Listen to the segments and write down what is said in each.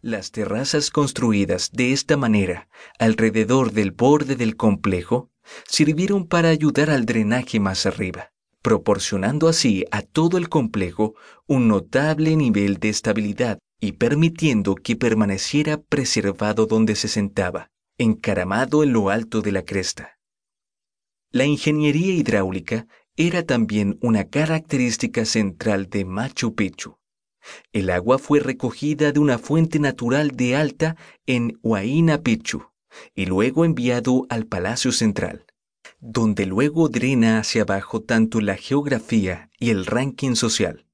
Las terrazas construidas de esta manera alrededor del borde del complejo sirvieron para ayudar al drenaje más arriba, proporcionando así a todo el complejo un notable nivel de estabilidad y permitiendo que permaneciera preservado donde se sentaba, encaramado en lo alto de la cresta. La ingeniería hidráulica era también una característica central de Machu Picchu. El agua fue recogida de una fuente natural de alta en Huayna Picchu y luego enviado al Palacio Central, donde luego drena hacia abajo tanto la geografía y el ranking social.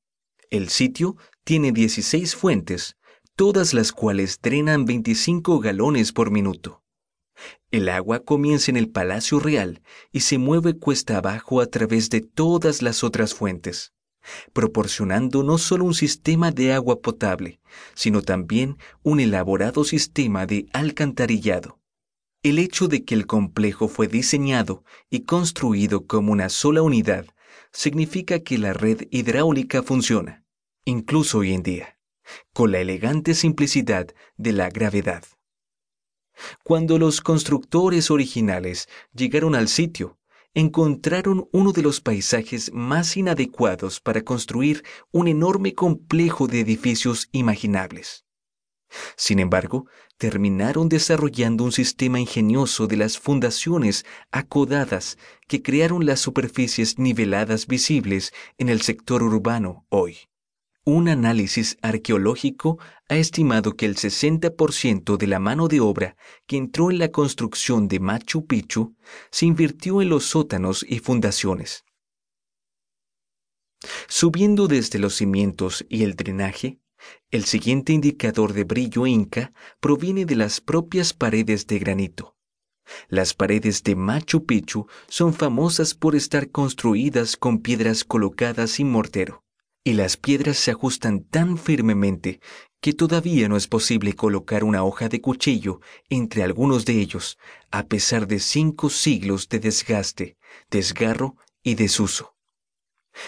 El sitio tiene 16 fuentes, todas las cuales drenan 25 galones por minuto. El agua comienza en el Palacio Real y se mueve cuesta abajo a través de todas las otras fuentes proporcionando no solo un sistema de agua potable, sino también un elaborado sistema de alcantarillado. El hecho de que el complejo fue diseñado y construido como una sola unidad significa que la red hidráulica funciona, incluso hoy en día, con la elegante simplicidad de la gravedad. Cuando los constructores originales llegaron al sitio, encontraron uno de los paisajes más inadecuados para construir un enorme complejo de edificios imaginables. Sin embargo, terminaron desarrollando un sistema ingenioso de las fundaciones acodadas que crearon las superficies niveladas visibles en el sector urbano hoy. Un análisis arqueológico ha estimado que el 60% de la mano de obra que entró en la construcción de Machu Picchu se invirtió en los sótanos y fundaciones. Subiendo desde los cimientos y el drenaje, el siguiente indicador de brillo inca proviene de las propias paredes de granito. Las paredes de Machu Picchu son famosas por estar construidas con piedras colocadas sin mortero y las piedras se ajustan tan firmemente que todavía no es posible colocar una hoja de cuchillo entre algunos de ellos, a pesar de cinco siglos de desgaste, desgarro y desuso.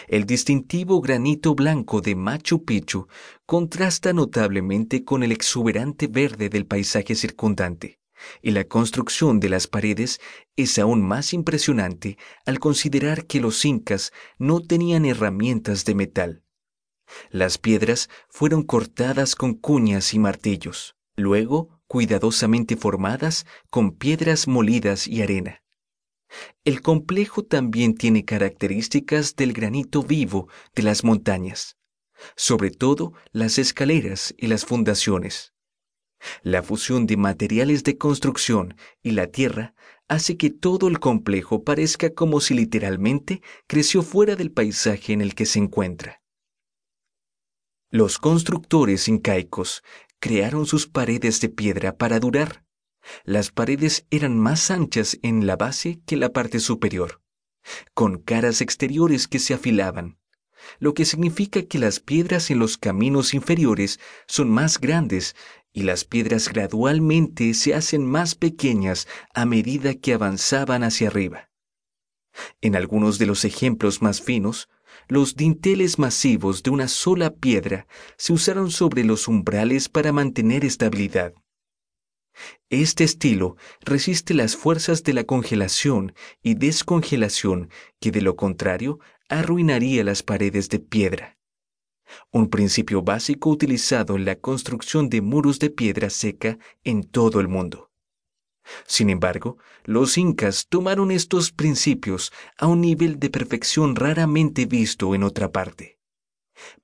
El distintivo granito blanco de Machu Picchu contrasta notablemente con el exuberante verde del paisaje circundante, y la construcción de las paredes es aún más impresionante al considerar que los incas no tenían herramientas de metal las piedras fueron cortadas con cuñas y martillos, luego cuidadosamente formadas con piedras molidas y arena. El complejo también tiene características del granito vivo de las montañas, sobre todo las escaleras y las fundaciones. La fusión de materiales de construcción y la tierra hace que todo el complejo parezca como si literalmente creció fuera del paisaje en el que se encuentra. Los constructores incaicos crearon sus paredes de piedra para durar. Las paredes eran más anchas en la base que la parte superior, con caras exteriores que se afilaban, lo que significa que las piedras en los caminos inferiores son más grandes y las piedras gradualmente se hacen más pequeñas a medida que avanzaban hacia arriba. En algunos de los ejemplos más finos, los dinteles masivos de una sola piedra se usaron sobre los umbrales para mantener estabilidad. Este estilo resiste las fuerzas de la congelación y descongelación que de lo contrario arruinaría las paredes de piedra. Un principio básico utilizado en la construcción de muros de piedra seca en todo el mundo. Sin embargo, los incas tomaron estos principios a un nivel de perfección raramente visto en otra parte.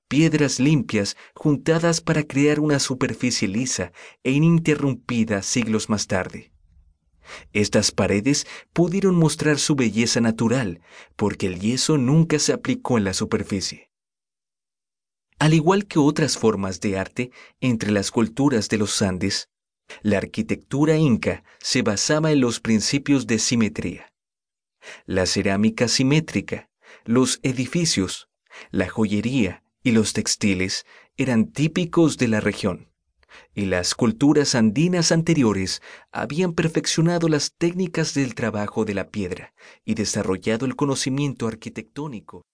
Piedras limpias juntadas para crear una superficie lisa e ininterrumpida siglos más tarde. Estas paredes pudieron mostrar su belleza natural porque el yeso nunca se aplicó en la superficie. Al igual que otras formas de arte entre las culturas de los Andes, la arquitectura inca se basaba en los principios de simetría. La cerámica simétrica, los edificios, la joyería y los textiles eran típicos de la región, y las culturas andinas anteriores habían perfeccionado las técnicas del trabajo de la piedra y desarrollado el conocimiento arquitectónico